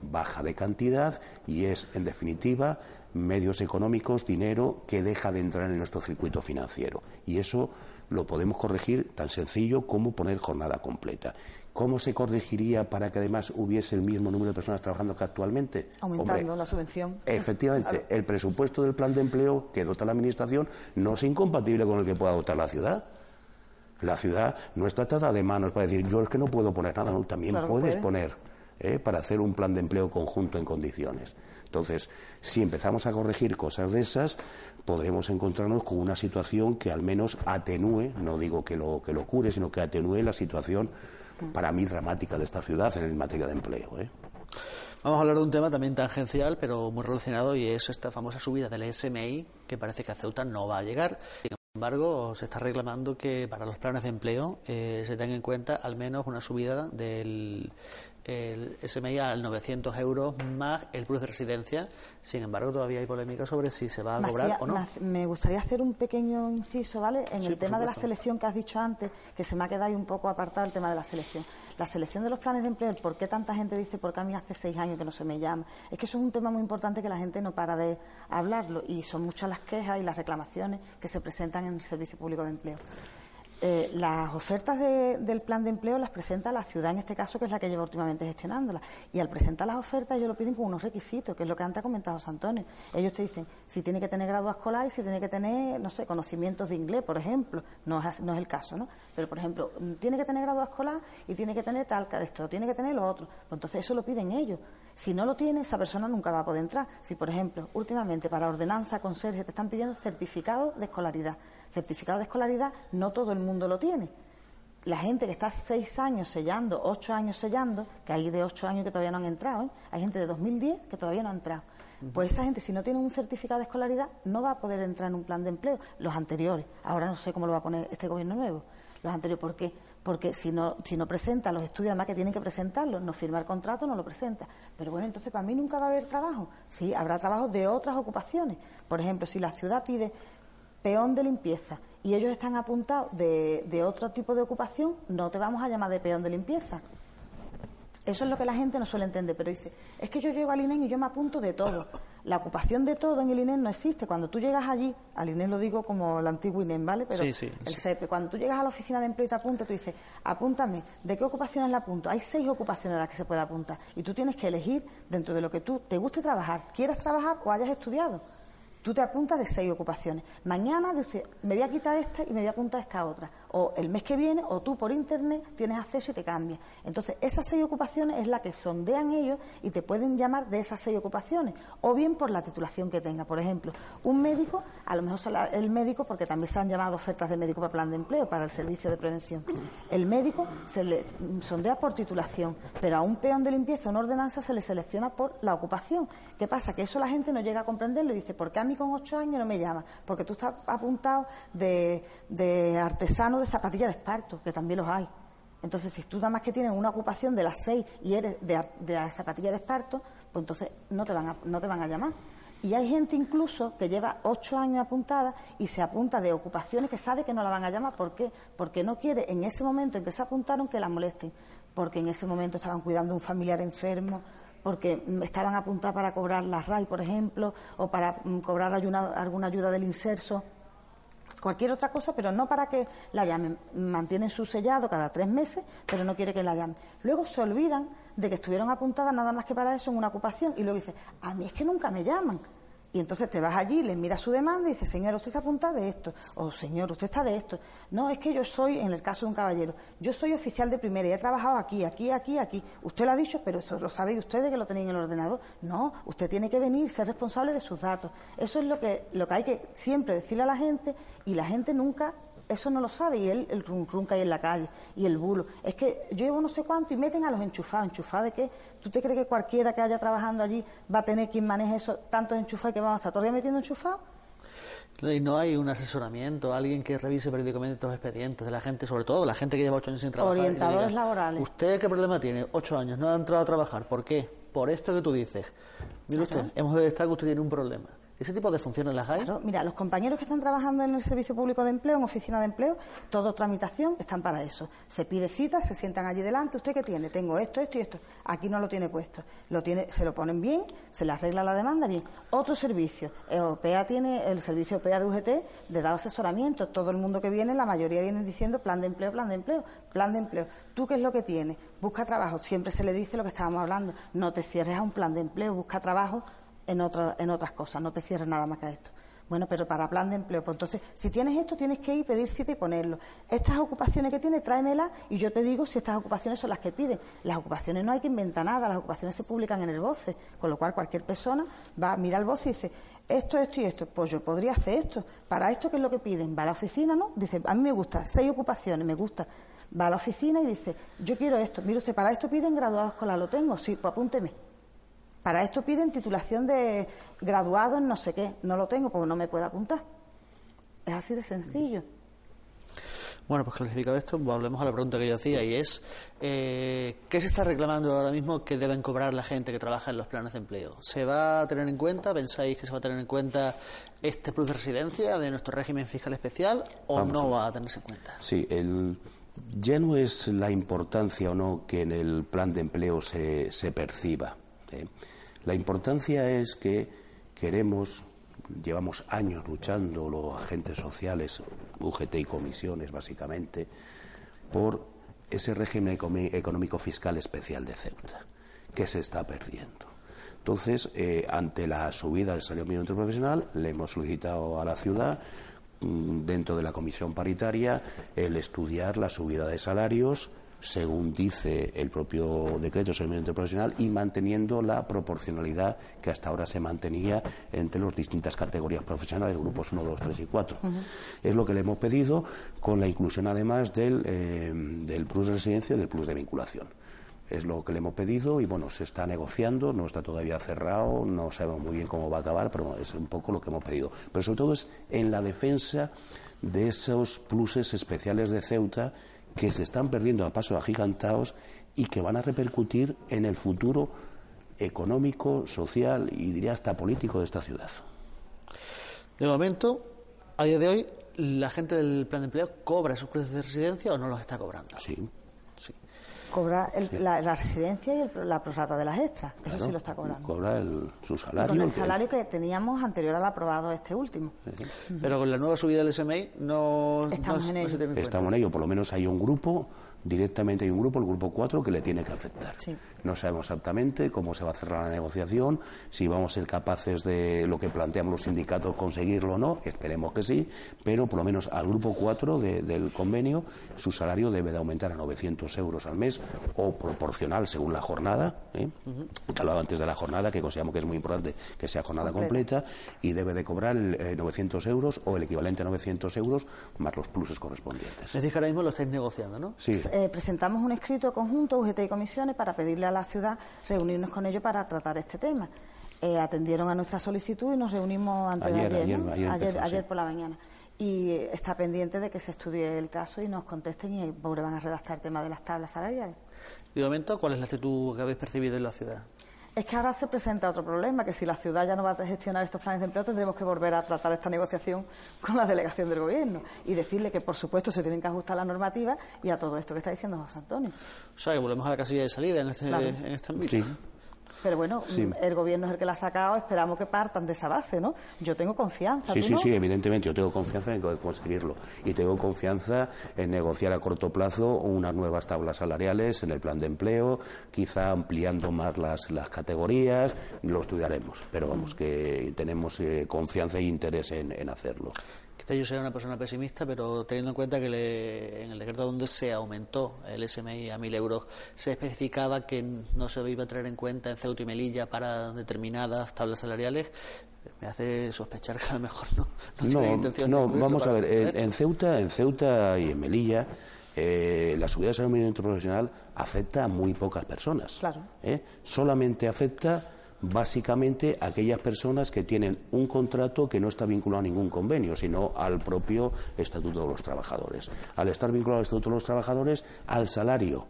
baja de cantidad y es, en definitiva, medios económicos, dinero que deja de entrar en nuestro circuito financiero. Y eso lo podemos corregir tan sencillo como poner jornada completa. ¿Cómo se corregiría para que además hubiese el mismo número de personas trabajando que actualmente? Aumentando la subvención. Efectivamente, el presupuesto del plan de empleo que dota la Administración no es incompatible con el que pueda dotar la ciudad. La ciudad no está atada de manos para decir yo es que no puedo poner nada, no, también puedes poner ¿eh? para hacer un plan de empleo conjunto en condiciones. Entonces, si empezamos a corregir cosas de esas, podremos encontrarnos con una situación que al menos atenúe, no digo que lo, que lo cure, sino que atenúe la situación para mí dramática de esta ciudad en materia de empleo. ¿eh? Vamos a hablar de un tema también tangencial, pero muy relacionado, y es esta famosa subida del SMI, que parece que a Ceuta no va a llegar. Sin embargo, se está reclamando que para los planes de empleo eh, se tenga en cuenta al menos una subida del, el SMI al 900 euros más el plus de residencia. Sin embargo, todavía hay polémica sobre si se va a cobrar o no. Me gustaría hacer un pequeño inciso, ¿vale? En el tema de la selección que has dicho antes, que se me ha quedado ahí un poco apartado el tema de la selección. La selección de los planes de empleo, ¿por qué tanta gente dice, por qué a mí hace seis años que no se me llama? Es que eso es un tema muy importante que la gente no para de hablarlo y son muchas las quejas y las reclamaciones que se presentan en el Servicio Público de Empleo. Eh, las ofertas del plan de empleo las presenta la ciudad, en este caso, que es la que lleva últimamente gestionándolas. Y al presentar las ofertas, ellos lo piden con unos requisitos, que es lo que antes ha comentado Antonio. Ellos te dicen si tiene que tener grado escolar y si tiene que tener, no sé, conocimientos de inglés, por ejemplo. No es, no es el caso, ¿no? Pero, por ejemplo, mm, tiene que tener grado escolar y tiene que tener tal, de esto, tiene que tener lo otro. Pues entonces eso lo piden ellos. Si no lo tiene, esa persona nunca va a poder entrar. Si, por ejemplo, últimamente para ordenanza, conserje, te están pidiendo certificado de escolaridad certificado de escolaridad no todo el mundo lo tiene. La gente que está seis años sellando, ocho años sellando, que hay de ocho años que todavía no han entrado, ¿eh? hay gente de 2010 que todavía no ha entrado. Pues esa gente, si no tiene un certificado de escolaridad, no va a poder entrar en un plan de empleo. Los anteriores, ahora no sé cómo lo va a poner este gobierno nuevo. Los anteriores, ¿por qué? Porque si no, si no presenta los estudios, además que tienen que presentarlos, no firma el contrato, no lo presenta. Pero bueno, entonces para mí nunca va a haber trabajo. Sí, habrá trabajo de otras ocupaciones. Por ejemplo, si la ciudad pide peón de limpieza y ellos están apuntados de, otro tipo de ocupación, no te vamos a llamar de peón de limpieza. Eso es lo que la gente no suele entender, pero dice, es que yo llego al INEM y yo me apunto de todo. La ocupación de todo en el INEM no existe. Cuando tú llegas allí, al INEM lo digo como el antiguo INEM, ¿vale? Pero el SEPE, cuando tú llegas a la oficina de empleo y te apuntas, tú dices, apúntame, ¿de qué ocupaciones la apunto? Hay seis ocupaciones a las que se puede apuntar. Y tú tienes que elegir dentro de lo que tú te guste trabajar, quieras trabajar o hayas estudiado. Tú te apuntas de seis ocupaciones. Mañana me voy a quitar esta y me voy a apuntar esta otra. O el mes que viene, o tú por internet tienes acceso y te cambias. Entonces, esas seis ocupaciones es la que sondean ellos y te pueden llamar de esas seis ocupaciones. O bien por la titulación que tenga. Por ejemplo, un médico, a lo mejor el médico, porque también se han llamado ofertas de médico para plan de empleo, para el servicio de prevención. El médico se le sondea por titulación, pero a un peón de limpieza, una ordenanza, se le selecciona por la ocupación. ¿Qué pasa? Que eso la gente no llega a comprenderlo y dice, ¿por qué a mí con ocho años no me llama? Porque tú estás apuntado de, artesano de zapatillas de esparto, que también los hay. Entonces, si tú nada más que tienes una ocupación de las seis y eres de, de zapatilla de esparto, pues entonces no te van a, no te van a llamar. Y hay gente incluso que lleva ocho años apuntada y se apunta de ocupaciones que sabe que no la van a llamar. ¿Por qué? Porque no quiere en ese momento en que se apuntaron que la molesten. Porque en ese momento estaban cuidando a un familiar enfermo, porque estaban apuntadas para cobrar la RAI, por ejemplo, o para mm, cobrar alguna ayuda del inserso, cualquier otra cosa, pero no para que la llamen. Mantienen su sellado cada tres meses, pero no quiere que la llamen. Luego se olvidan de que estuvieron apuntadas nada más que para eso en una ocupación y luego dice, a mí es que nunca me llaman. Y entonces te vas allí, le miras su demanda y dices, señor, usted está apuntado de esto, o señor, usted está de esto. No, es que yo soy, en el caso de un caballero, yo soy oficial de primera y he trabajado aquí, aquí, aquí, aquí. Usted lo ha dicho, pero eso lo sabe usted que lo tenéis en el ordenador. No, usted tiene que venir, ser responsable de sus datos. Eso es lo que, lo que hay que siempre decirle a la gente y la gente nunca eso no lo sabe y él, el rum rum que hay en la calle y el bulo. Es que yo llevo no sé cuánto y meten a los enchufados. ¿Enchufados de qué? ¿Tú te crees que cualquiera que haya trabajando allí va a tener quien maneje eso, tantos enchufados que vamos a estar todavía metiendo enchufados? Y no hay un asesoramiento, alguien que revise periódicamente estos expedientes de la gente, sobre todo la gente que lleva ocho años sin trabajar. Orientadores laborales. ¿Usted qué problema tiene? Ocho años, no ha entrado a trabajar. ¿Por qué? Por esto que tú dices. Mire usted, hemos de estar que usted tiene un problema. ¿Ese tipo de funciones las hay? Mira, los compañeros que están trabajando en el Servicio Público de Empleo, en oficina de empleo, todo tramitación, están para eso. Se pide cita, se sientan allí delante. ¿Usted qué tiene? Tengo esto, esto y esto. Aquí no lo tiene puesto. Lo tiene, se lo ponen bien, se le arregla la demanda bien. Otro servicio. OPEA tiene el servicio OPEA de UGT de dar asesoramiento. Todo el mundo que viene, la mayoría viene diciendo plan de empleo, plan de empleo, plan de empleo. ¿Tú qué es lo que tienes? Busca trabajo. Siempre se le dice lo que estábamos hablando. No te cierres a un plan de empleo, busca trabajo en, en otras cosas, no te cierres nada más que a esto. Bueno, pero para plan de empleo, pues entonces, si tienes esto, tienes que ir, pedir cita y ponerlo. Estas ocupaciones que tienes, tráemelas y yo te digo si estas ocupaciones son las que piden. Las ocupaciones no hay que inventar nada, las ocupaciones se publican en el BOCE, con lo cual cualquier persona va, a mirar el BOCE y dice, esto, esto y esto, pues yo podría hacer esto. Para esto, ¿qué es lo que piden? Va a la oficina, ¿no? Dice, a mí me gusta, seis ocupaciones, me gusta. Va a la oficina y dice, yo quiero esto. Mire usted, para esto piden graduados escolar, lo tengo, sí, pues apúnteme. Para esto piden titulación de graduado en no sé qué. No lo tengo porque no me puedo apuntar. Es así de sencillo. Bueno, pues clasificado esto, volvemos a la pregunta que yo hacía y es, eh, ¿qué se está reclamando ahora mismo que deben cobrar la gente que trabaja en los planes de empleo? ¿Se va a tener en cuenta, pensáis que se va a tener en cuenta este plus de residencia de nuestro régimen fiscal especial o no va a tenerse en cuenta? Sí, el, ya no es la importancia o no que en el plan de empleo se, se perciba. ¿eh? La importancia es que queremos, llevamos años luchando los agentes sociales, UGT y comisiones básicamente, por ese régimen económico fiscal especial de Ceuta, que se está perdiendo. Entonces, eh, ante la subida del salario mínimo interprofesional, le hemos solicitado a la ciudad mm, dentro de la comisión paritaria el estudiar la subida de salarios según dice el propio decreto de servicio interprofesional, y manteniendo la proporcionalidad que hasta ahora se mantenía entre las distintas categorías profesionales, grupos 1, 2, 3 y 4. Es lo que le hemos pedido con la inclusión además del, eh, del plus de residencia y del plus de vinculación. Es lo que le hemos pedido y bueno, se está negociando, no está todavía cerrado, no sabemos muy bien cómo va a acabar, pero es un poco lo que hemos pedido. Pero sobre todo es en la defensa de esos pluses especiales de Ceuta que se están perdiendo a pasos agigantados y que van a repercutir en el futuro económico, social y diría hasta político de esta ciudad. De momento, a día de hoy, la gente del plan de empleo cobra sus precios de residencia o no los está cobrando. Sí. Cobra la, residencia y la prorata de las extras. Eso sí lo está cobrando. Cobra su salario. con el salario que teníamos anterior al aprobado este último. Pero con la nueva subida del SMI no, estamos en ello. Estamos en ello. Por lo menos hay un grupo directamente hay un grupo, el grupo 4, que le tiene que afectar. No sabemos exactamente cómo se va a cerrar la negociación, si vamos a ser capaces de lo que planteamos los sindicatos conseguirlo o no, esperemos que sí, pero por lo menos al grupo 4 del convenio su salario debe de aumentar a 900 euros al mes o proporcional según la jornada, ¿eh? que hablaba antes de la jornada, que consideramos que es muy importante que sea jornada completa, y debe de cobrar 900 eh, euros o el equivalente a 900 euros más los pluses correspondientes. Es decir, que ahora mismo lo estáis negociando, ¿no? Sí. Eh, presentamos un escrito conjunto, UGT y comisiones, para pedirle a la ciudad reunirnos con ellos para tratar este tema. Eh, atendieron a nuestra solicitud y nos reunimos antes ayer, de ayer, ayer, por la mañana. Y está pendiente de que se estudie el caso y nos contesten y van a redactar el tema de las tablas salariales. De momento, ¿cuál es la actitud que habéis percibido en la ciudad? Es que ahora se presenta otro problema, que si la ciudad ya no va a gestionar estos planes de empleo, tendremos que volver a tratar esta negociación con la delegación del gobierno y decirle que, por supuesto, se tienen que ajustar las normativas y a todo esto que está diciendo José Antonio. O sea, que volvemos a la casilla de salida en este, en este ámbito. Pero bueno, el gobierno es el que la ha sacado, esperamos que partan de esa base, ¿no? Yo tengo confianza. Sí, sí, sí, evidentemente, yo tengo confianza en conseguirlo. Y tengo confianza en negociar a corto plazo unas nuevas tablas salariales en el plan de empleo, quizá ampliando más las, las categorías, lo estudiaremos. Pero vamos, que tenemos eh, confianza e interés en, en hacerlo. Quizá yo sea una persona pesimista, pero teniendo en cuenta que en el decreto donde se aumentó el SMI a 1.000 euros, se especificaba que no se iba a tener en cuenta en Ceuta y Melilla para determinadas tablas salariales, me hace sospechar que a lo mejor no, no, tiene intención no, vamos a ver, en, Ceuta, en Ceuta y en Melilla, eh, la subida del salario mínimo profesional afecta a muy pocas personas. Claro. ¿eh? Solamente afecta básicamente aquellas personas que tienen un contrato que no está vinculado a ningún convenio, sino al propio Estatuto de los Trabajadores. Al estar vinculado al Estatuto de los Trabajadores, al salario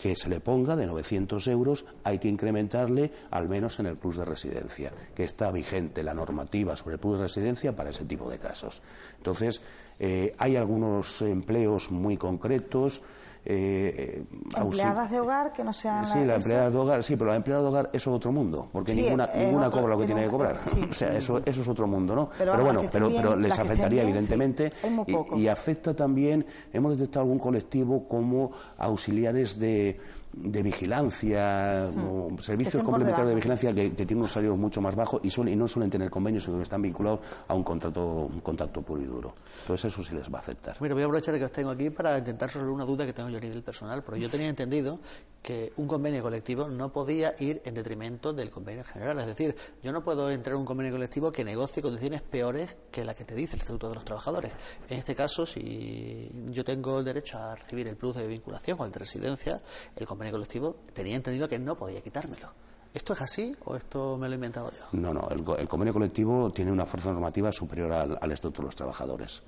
que se le ponga de 900 euros hay que incrementarle al menos en el plus de residencia, que está vigente la normativa sobre el plus de residencia para ese tipo de casos. Entonces, eh, hay algunos empleos muy concretos eh, empleadas de hogar que no sean sí las empleadas de hogar sí pero las empleadas de hogar eso es otro mundo porque ninguna ninguna cobra lo que tiene que cobrar. o sea eso eso es otro mundo no pero, bueno pero, pero les afectaría evidentemente y, y afecta también hemos detectado algún colectivo como auxiliares de de vigilancia, mm. servicios complementarios de vigilancia que, tienen unos salarios mucho más bajos y, y no suelen tener convenios, sino que están vinculados a un contrato, un contacto puro y duro. Entonces eso sí les va a afectar. Mira, voy a aprovechar que os tengo aquí para intentar resolver una duda que tengo yo a nivel personal, porque yo tenía entendido que un convenio colectivo no podía ir en detrimento del convenio general. Es decir, yo no puedo entrar en un convenio colectivo que negocie condiciones peores que las que te dice el Estatuto de los Trabajadores. En este caso, si yo tengo el derecho a recibir el plus de vinculación o el de residencia, el convenio colectivo tenía entendido que no podía quitármelo. ¿Esto es así o esto me lo he inventado yo? No, no. El, convenio colectivo tiene una fuerza normativa superior al, Estatuto de los Trabajadores.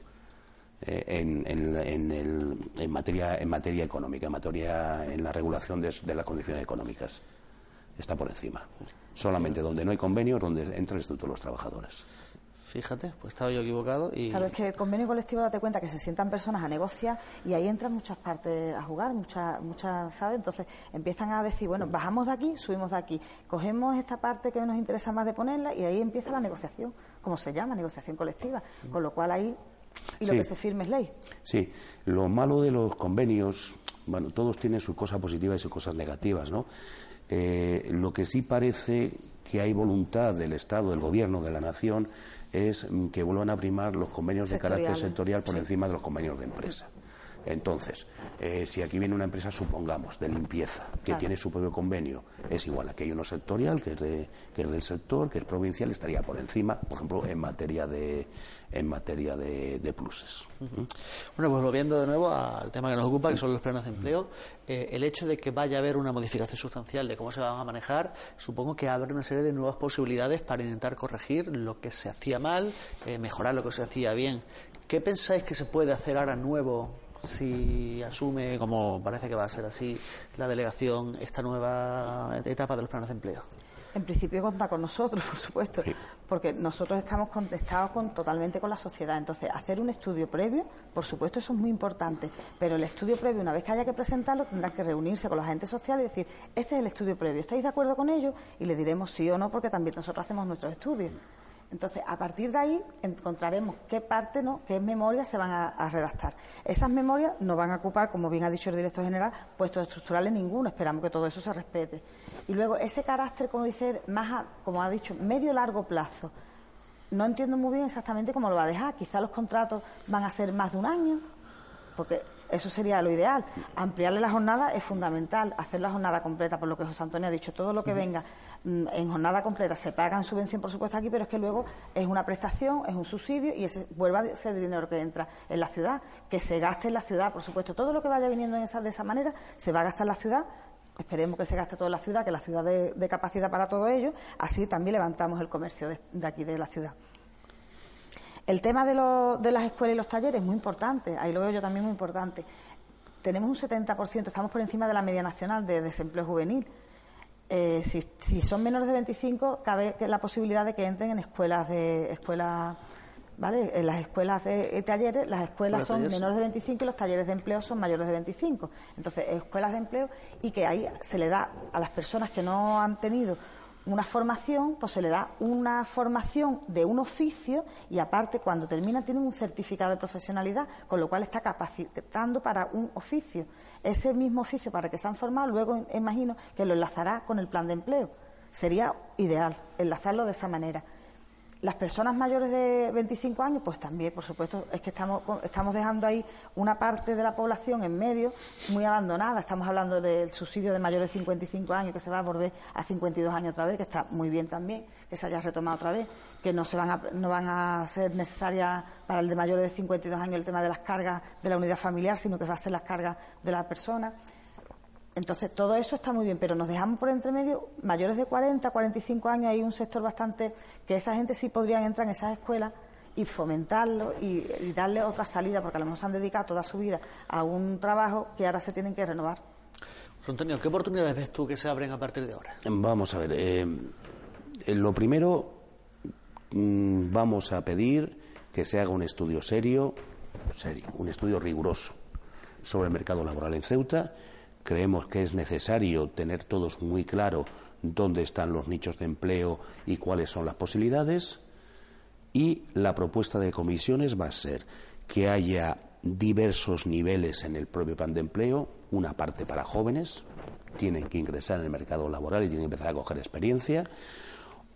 Eh, en, en, materia, en materia económica, en materia en la regulación de, las condiciones económicas. Está por encima. Solamente donde no hay convenio donde entra el Estatuto de los Trabajadores. Fíjate, pues estaba yo equivocado y... Claro, es que el convenio colectivo, date cuenta que se sientan personas a negociar y ahí entran muchas partes a jugar, muchas, muchas, ¿sabes? Entonces empiezan a decir, bueno, bajamos de aquí, subimos de aquí, cogemos esta parte que nos interesa más de ponerla y ahí empieza la negociación, como se llama, negociación colectiva. Con lo cual ahí y lo que se firme es ley. Sí, lo malo de los convenios, bueno, todos tienen sus cosas positivas y sus cosas negativas, ¿no? Eh, lo que sí parece que hay voluntad del Estado, del Gobierno, de la Nación, es que vuelvan a primar los convenios de carácter sectorial por encima de los convenios de empresa. Entonces, eh, si aquí viene una empresa, supongamos, de limpieza, que tiene su propio convenio, es igual, aquí hay uno sectorial, que es, de, que es del sector, que es provincial, estaría por encima, por ejemplo, en materia de, en materia de, pluses. Bueno, pues volviendo de nuevo al tema que nos ocupa, que son los planes de empleo, eh, el hecho de que vaya a haber una modificación sustancial de cómo se van a manejar, supongo que abre una serie de nuevas posibilidades para intentar corregir lo que se hacía mal, eh, mejorar lo que se hacía bien. ¿Qué pensáis que se puede hacer ahora nuevo si asume, como parece que va a ser así, la delegación esta nueva etapa de los planes de empleo? En principio cuenta con nosotros, por supuesto, porque nosotros estamos contestados con, totalmente con la sociedad. Entonces, hacer un estudio previo, por supuesto, eso es muy importante. Pero el estudio previo, una vez que haya que presentarlo, tendrán que reunirse con los agentes sociales y decir, este es el estudio previo, ¿estáis de acuerdo con ello? Y le diremos sí o no, porque también nosotros hacemos nuestros estudios. Entonces, a partir de ahí encontraremos qué parte, ¿no? qué memorias se van a, redactar. Esas memorias no van a ocupar, como bien ha dicho el director general, puestos estructurales ninguno. Esperamos que todo eso se respete. Y luego, ese carácter, como dice, más, como ha dicho, medio-largo plazo. No entiendo muy bien exactamente cómo lo va a dejar. Quizá los contratos van a ser más de un año, porque eso sería lo ideal. Ampliarle la jornada es fundamental, hacer la jornada completa, por lo que José Antonio ha dicho, todo lo que venga en jornada completa se paga en subvención, por supuesto, aquí, pero es que luego es una prestación, es un subsidio y ese vuelva a ser dinero que entra en la ciudad, que se gaste en la ciudad, por supuesto. Todo lo que vaya viniendo de esa manera se va a gastar en la ciudad. Esperemos que se gaste toda la ciudad, que la ciudad de capacidad para todo ello. Así también levantamos el comercio de aquí de la ciudad. El tema de, de las escuelas y los talleres es muy importante, ahí lo veo yo también muy importante. Tenemos un 70%, estamos por encima de la media nacional de desempleo juvenil. Eh, si, son menores de 25, cabe la posibilidad de que entren en escuelas de escuelas, ¿vale? En las escuelas de talleres, las escuelas son menores de 25 y los talleres de empleo son mayores de 25. Entonces, escuelas de empleo y que ahí se le da a las personas que no han tenido una formación, pues se le da una formación de un oficio y aparte cuando termina tienen un certificado de profesionalidad, con lo cual está capacitando para un oficio. Ese mismo oficio para que se han formado, luego imagino que lo enlazará con el plan de empleo. Sería ideal enlazarlo de esa manera. Las personas mayores de 25 años, pues también, por supuesto, es que estamos, estamos dejando ahí una parte de la población en medio muy abandonada. Estamos hablando del subsidio de mayores de 55 años que se va a volver a 52 años otra vez, que está muy bien también, que se haya retomado otra vez, que no, se van a, no van a ser necesarias para el de mayores de 52 años el tema de las cargas de la unidad familiar, sino que va a ser las cargas de la persona. Entonces, todo eso está muy bien, pero nos dejamos por entre medio mayores de 40, 45 años, hay un sector bastante que esa gente sí podrían entrar en esas escuelas y fomentarlo y, darle otra salida, porque a lo mejor se han dedicado toda su vida a un trabajo que ahora se tienen que renovar. Antonio, ¿qué oportunidades ves tú que se abren a partir de ahora? Vamos a ver, eh, lo primero, mm, vamos a pedir que se haga un estudio serio, serio, un estudio riguroso sobre el mercado laboral en Ceuta Creemos que es necesario tener todos muy claro dónde están los nichos de empleo y cuáles son las posibilidades. Y la propuesta de comisiones va a ser que haya diversos niveles en el propio plan de empleo, una parte para jóvenes, tienen que ingresar en el mercado laboral y tienen que empezar a coger experiencia.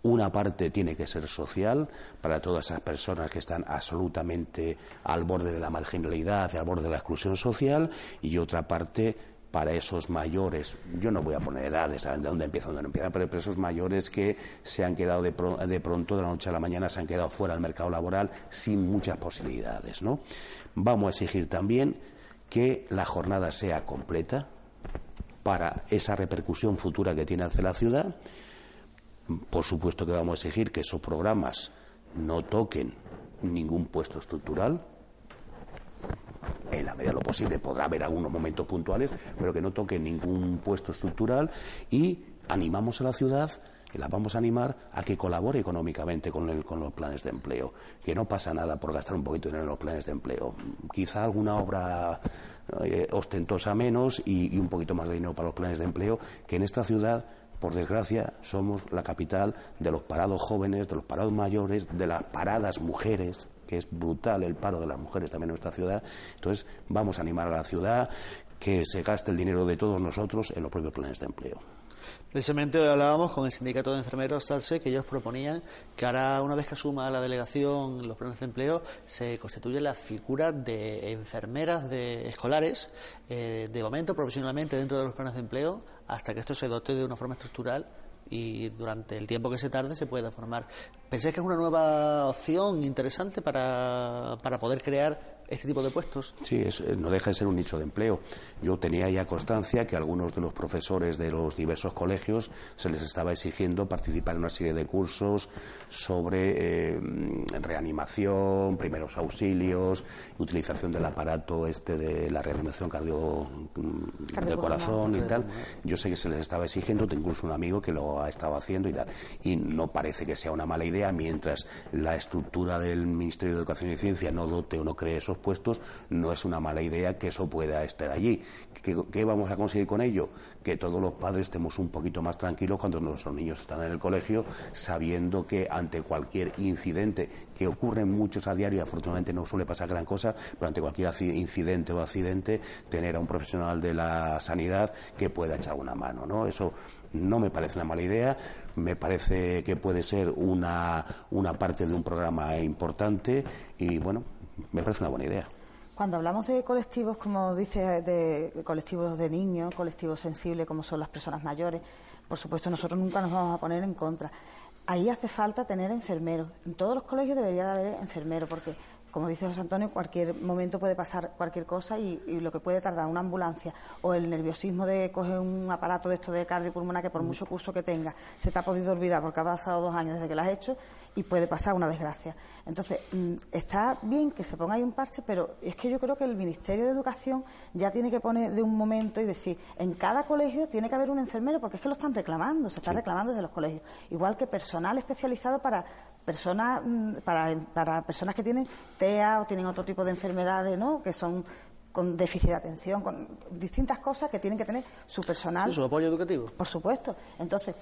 Una parte tiene que ser social para todas esas personas que están absolutamente al borde de la marginalidad, al borde de la exclusión social, y otra parte para esos mayores, yo no voy a poner edades, de dónde empiezan, dónde no empiezan, pero para esos mayores que se han quedado de, pronto, de la noche a la mañana, se han quedado fuera del mercado laboral sin muchas posibilidades. ¿no? Vamos a exigir también que la jornada sea completa para esa repercusión futura que tiene hacia la ciudad. Por supuesto que vamos a exigir que esos programas no toquen ningún puesto estructural, en la medida de lo posible podrá haber algunos momentos puntuales, pero que no toque ningún puesto estructural y animamos a la ciudad la vamos a animar a que colabore económicamente con, el, con los planes de empleo, que no pasa nada por gastar un poquito de dinero en los planes de empleo. Quizá alguna obra eh, ostentosa menos y, un poquito más de dinero para los planes de empleo, que en esta ciudad por desgracia, somos la capital de los parados jóvenes, de los parados mayores, de las paradas mujeres, que es brutal el paro de las mujeres también en nuestra ciudad. Entonces, vamos a animar a la ciudad que se gaste el dinero de todos nosotros en los propios planes de empleo. Precisamente hoy hablábamos con el sindicato de enfermeros SALSE que ellos proponían que ahora, una vez que asuma la delegación los planes de empleo, se constituye la figura de enfermeras de escolares, eh, de momento profesionalmente dentro de los planes de empleo, hasta que esto se dote de una forma estructural y durante el tiempo que se tarde se pueda formar. ¿Pensáis que es una nueva opción interesante para, para poder crear este tipo de puestos. Sí, eh, no deja de ser un nicho de empleo. Yo tenía ya constancia que a algunos de los profesores de los diversos colegios se les estaba exigiendo participar en una serie de cursos sobre eh, reanimación, primeros auxilios, utilización del aparato este de la reanimación cardio, mm, del corazón y tal. Yo sé que se les estaba exigiendo, tengo incluso un amigo que lo ha estado haciendo y tal. Y no parece que sea una mala idea mientras la estructura del Ministerio de Educación y Ciencia no dote o no cree esos puestos, no es una mala idea que eso pueda estar allí. ¿Qué, vamos a conseguir con ello? Que todos los padres estemos un poquito más tranquilos cuando nuestros niños están en el colegio, sabiendo que ante cualquier incidente, que ocurren muchos a diario, afortunadamente no suele pasar gran cosa, pero ante cualquier incidente o accidente, tener a un profesional de la sanidad que pueda echar una mano, ¿no? Eso no me parece una mala idea, me parece que puede ser una, una parte de un programa importante y, bueno, me parece una buena idea. Cuando hablamos de colectivos, como dice, de colectivos de niños, colectivos sensibles, como son las personas mayores, por supuesto nosotros nunca nos vamos a poner en contra. Ahí hace falta tener enfermeros. En todos los colegios debería de haber enfermeros, porque como dice José Antonio, cualquier momento puede pasar cualquier cosa y, lo que puede tardar una ambulancia o el nerviosismo de coger un aparato de esto de cardiopulmonar que por mm. mucho curso que tenga se te ha podido olvidar porque ha pasado dos años desde que lo has hecho y puede pasar una desgracia. Entonces, mm, está bien que se ponga ahí un parche, pero es que yo creo que el Ministerio de Educación ya tiene que poner de un momento y decir, en cada colegio tiene que haber un enfermero, porque es que lo están reclamando, se está reclamando desde los colegios. Igual que personal especializado para personas mm, para, para personas que tienen TEA o tienen otro tipo de enfermedades, ¿no? Que son con déficit de atención, con distintas cosas que tienen que tener su personal. su apoyo educativo. Por supuesto. Entonces,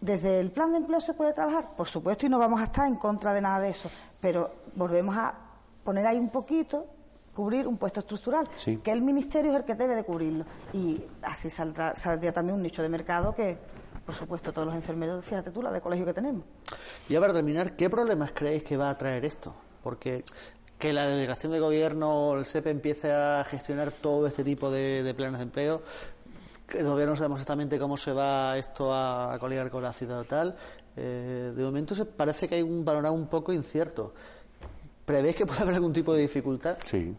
desde el plan de empleo se puede trabajar, por supuesto, y no vamos a estar en contra de nada de eso, pero volvemos a poner ahí un poquito, cubrir un puesto estructural, que el ministerio es el que debe de cubrirlo. Y así saldrá, saldría también un nicho de mercado que por supuesto, todos los enfermeros, fíjate tú, la de colegio que tenemos. Y para terminar, ¿qué problemas creéis que va a traer esto? Porque que la delegación de gobierno o el SEPE empiece a gestionar todo este tipo de, planes de empleo, que todavía no sabemos exactamente cómo se va esto a, coligar con la ciudad o tal. Eh, de momento se parece que hay un panorama un poco incierto. ¿Prevéis que puede haber algún tipo de dificultad? Sí.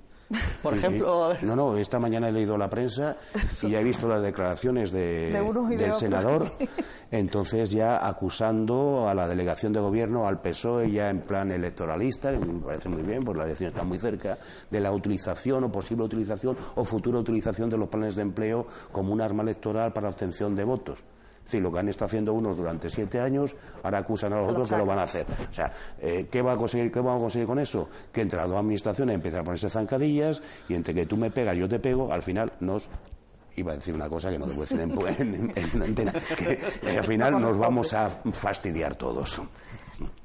Por ejemplo, no, no, esta mañana he leído la prensa y ya he visto las declaraciones de, del senador, entonces ya acusando a la delegación de gobierno, al PSOE ya en plan electoralista, que me parece muy bien, porque la elección está muy cerca, de la utilización o posible utilización o futura utilización de los planes de empleo como un arma electoral para obtención de votos. Sí, lo que han estado haciendo unos durante siete años, ahora acusan a los otros que lo van a hacer. O sea, eh, ¿qué, va a conseguir, ¿qué vamos a conseguir con eso? Que entre las dos administraciones empiezan a ponerse zancadillas y entre que tú me pegas y yo te pego, al final nos iba a decir una cosa que no debo decir en, en, antena, que al final nos vamos a fastidiar todos.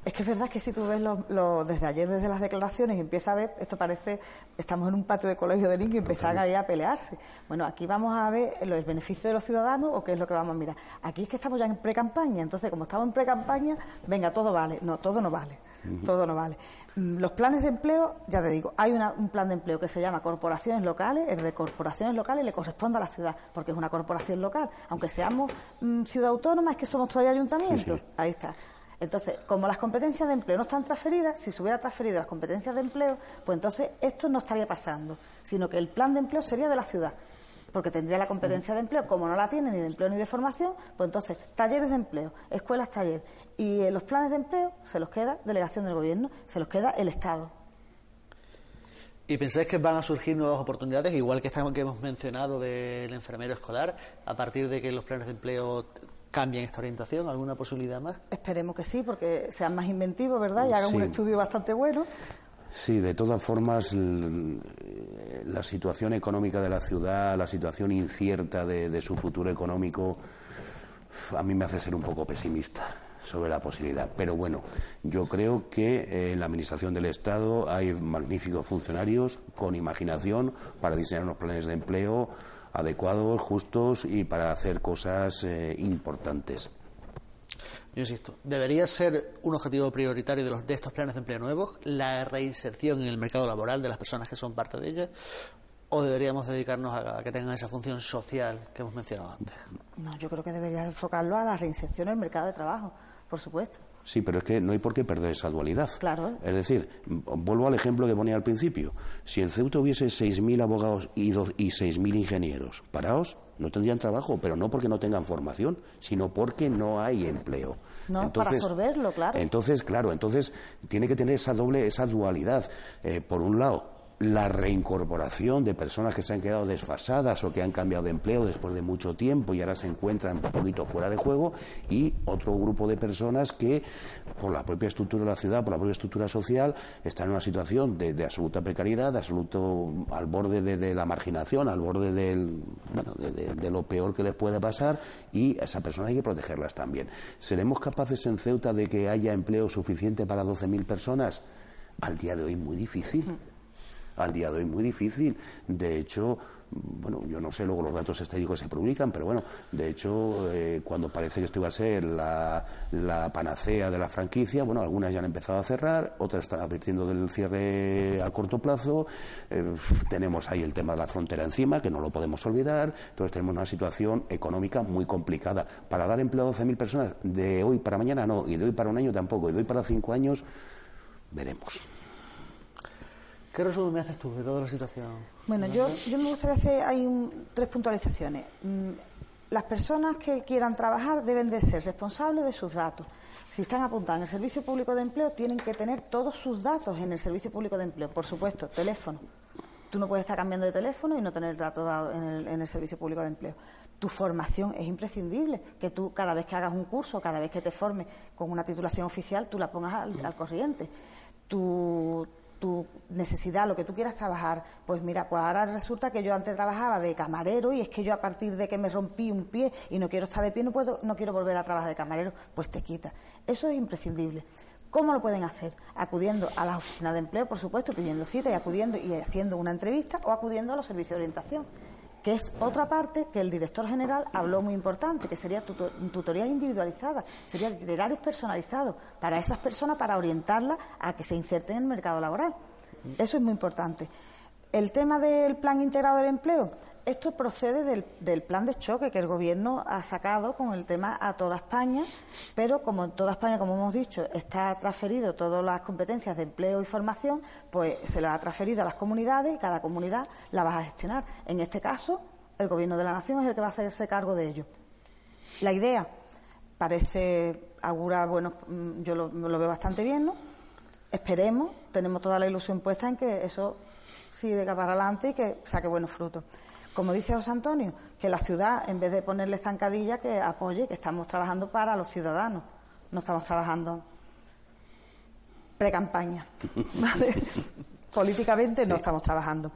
Es que es verdad que si tú ves lo, desde ayer, desde las declaraciones, empieza a ver, esto parece, estamos en un patio de colegio de niños y empiezan ahí a pelearse. Bueno, aquí vamos a ver el beneficio de los ciudadanos o qué es lo que vamos a mirar. Aquí es que estamos ya en pre-campaña, entonces como estamos en pre-campaña, venga, todo vale. No, todo no vale. Todo no vale. Mm, los planes de empleo, ya te digo, hay un plan de empleo que se llama corporaciones locales, el de corporaciones locales le corresponde a la ciudad, porque es una corporación local. Aunque seamos mm, ciudad autónoma, es que somos todavía ayuntamiento. Ahí está. Entonces, como las competencias de empleo no están transferidas, si se hubiera transferido las competencias de empleo, pues entonces esto no estaría pasando, sino que el plan de empleo sería de la ciudad, porque tendría la competencia de empleo, como no la tiene ni de empleo ni de formación, pues entonces talleres de empleo, escuelas taller, y en los planes de empleo se los queda delegación del gobierno, se los queda el Estado. ¿Y pensáis que van a surgir nuevas oportunidades, igual que, que hemos mencionado del enfermero escolar, a partir de que los planes de empleo cambien esta orientación? ¿Alguna posibilidad más? Esperemos que sí, porque sean más inventivos, ¿verdad? Y hagan un estudio bastante bueno. Sí, de todas formas, la situación económica de la ciudad, la situación incierta de, su futuro económico, a mí me hace ser un poco pesimista sobre la posibilidad. Pero bueno, yo creo que en la Administración del Estado hay magníficos funcionarios con imaginación para diseñar unos planes de empleo adecuados, justos y para hacer cosas eh, importantes. Yo insisto, debería ser un objetivo prioritario de, los, de estos planes de empleo nuevos la reinserción en el mercado laboral de las personas que son parte de ellas o deberíamos dedicarnos a, a que tengan esa función social que hemos mencionado antes. No, yo creo que debería enfocarlo a la reinserción en el mercado de trabajo, por supuesto. Sí, pero es que no hay por qué perder esa dualidad. Claro. Es decir, vuelvo al ejemplo que ponía al principio. Si en Ceuta hubiese 6.000 abogados y, y 6.000 ingenieros parados, no tendrían trabajo, pero no porque no tengan formación, sino porque no hay empleo. No, para absorberlo, claro. Entonces, claro, entonces tiene que tener esa doble, esa dualidad. Eh, por un lado, la reincorporación de personas que se han quedado desfasadas o que han cambiado de empleo después de mucho tiempo y ahora se encuentran un poquito fuera de juego y otro grupo de personas que por la propia estructura de la ciudad, por la propia estructura social, están en una situación de, absoluta precariedad, de absoluto al borde de, la marginación, al borde bueno, de, lo peor que les puede pasar y a esa persona hay que protegerlas también. ¿Seremos capaces en Ceuta de que haya empleo suficiente para 12.000 personas? Al día de hoy muy difícil al día de hoy muy difícil. De hecho, bueno, yo no sé, luego los datos estadísticos se publican, pero bueno, de hecho, eh, cuando parece que esto iba a ser la, panacea de la franquicia, bueno, algunas ya han empezado a cerrar, otras están advirtiendo del cierre a corto plazo, eh, tenemos ahí el tema de la frontera encima, que no lo podemos olvidar, entonces tenemos una situación económica muy complicada. Para dar empleo a 12.000 personas, de hoy para mañana no, y de hoy para un año tampoco, y de hoy para cinco años, veremos. ¿Qué resumen me haces tú de toda la situación? Bueno, yo, yo me gustaría hacer hay tres puntualizaciones. Mm, las personas que quieran trabajar deben de ser responsables de sus datos. Si están apuntados en el Servicio Público de Empleo, tienen que tener todos sus datos en el Servicio Público de Empleo. Por supuesto, teléfono. Tú no puedes estar cambiando de teléfono y no tener datos datos en el, en el Servicio Público de Empleo. Tu formación es imprescindible, que tú cada vez que hagas un curso, cada vez que te formes con una titulación oficial, tú la pongas al, al corriente. Tu, tu necesidad, lo que tú quieras trabajar. Pues mira, pues ahora resulta que yo antes trabajaba de camarero y es que yo a partir de que me rompí un pie y no quiero estar de pie, no puedo, no quiero volver a trabajar de camarero, pues te quita. Eso es imprescindible. ¿Cómo lo pueden hacer? Acudiendo a las oficinas de empleo, por supuesto, pidiendo cita y acudiendo y haciendo una entrevista o acudiendo a los servicios de orientación que es otra parte que el director general habló muy importante, que sería tutorías individualizadas, sería itinerarios personalizados para esas personas para orientarlas a que se inserten en el mercado laboral. Eso es muy importante. El tema del plan integrado del empleo, esto procede del, plan de choque que el Gobierno ha sacado con el tema a toda España, pero como en toda España, como hemos dicho, está transferido todas las competencias de empleo y formación, pues se las ha transferido a las comunidades y cada comunidad la va a gestionar. En este caso, el Gobierno de la Nación es el que va a hacerse cargo de ello. La idea parece augura, bueno, mm, yo lo, lo veo bastante bien, ¿no? Esperemos, tenemos toda la ilusión puesta en que eso siga para adelante y que saque buenos frutos como dice José Antonio, que la ciudad, en vez de ponerle zancadilla, que apoye, que estamos trabajando para los ciudadanos, no estamos trabajando pre-campaña. Políticamente no estamos trabajando.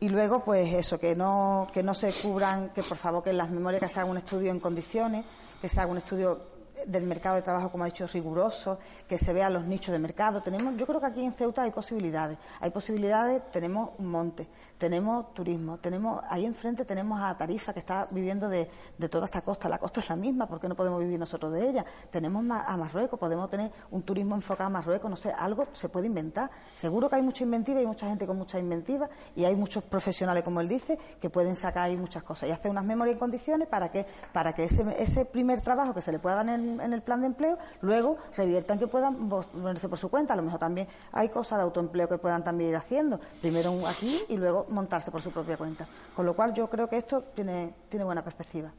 Y luego, pues eso, que no, que no se cubran, que por favor que en las memorias que se haga un estudio en condiciones, que se haga un estudio del mercado de trabajo, como ha dicho, riguroso, que se vean los nichos de mercado. Tenemos, yo creo que aquí en Ceuta hay posibilidades. Hay posibilidades, tenemos un monte, tenemos turismo, tenemos ahí enfrente tenemos a Tarifa que está viviendo de, toda esta costa. La costa es la misma, ¿por qué no podemos vivir nosotros de ella? Tenemos a Marruecos, podemos tener un turismo enfocado a Marruecos, no sé, algo se puede inventar. Seguro que hay mucha inventiva y mucha gente con mucha inventiva y hay muchos profesionales, como él dice, que pueden sacar ahí muchas cosas y hacer unas memorias en condiciones para que, para que ese, ese primer trabajo que se le pueda dar en en, el plan de empleo, luego reviertan que puedan ponerse por su cuenta. A lo mejor también hay cosas de autoempleo que puedan también ir haciendo, primero aquí y luego montarse por su propia cuenta. Con lo cual yo creo que esto tiene, tiene buena perspectiva.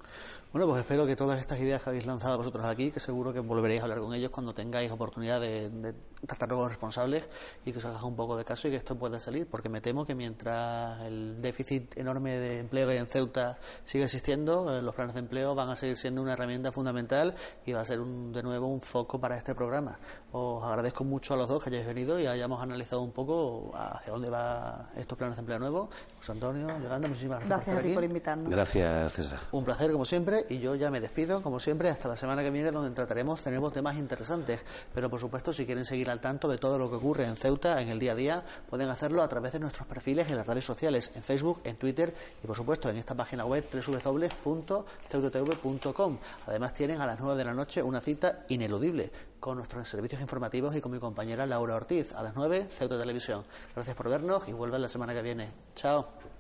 Bueno, pues espero que todas estas ideas que habéis lanzado vosotros aquí, que seguro que volveréis a hablar con ellos cuando tengáis oportunidad de, de tratar con los responsables y que os haga un poco de caso y que esto pueda salir, porque me temo que mientras el déficit enorme de empleo en Ceuta siga existiendo, eh, los planes de empleo van a seguir siendo una herramienta fundamental y va a ser un, de nuevo un foco para este programa. Os agradezco mucho a los dos que hayáis venido y hayamos analizado un poco hacia dónde van estos planes de empleo nuevos. José Antonio, Yolanda, muchísimas gracias, por, estar por invitarnos. Gracias, César. Un placer, como siempre y yo ya me despido, como siempre, hasta la semana que viene, donde trataremos, tenemos temas interesantes. Pero por supuesto, si quieren seguir al tanto de todo lo que ocurre en Ceuta en el día a día, pueden hacerlo a través de nuestros perfiles en las redes sociales, en Facebook, en Twitter y por supuesto en esta página web www.ceutatv.com. Además, tienen a las 9 de la una cita ineludible con nuestros servicios informativos y con mi compañera Laura Ortiz a las 9, Ceuta Televisión. Gracias por vernos y vuelvan la semana que viene. Chao.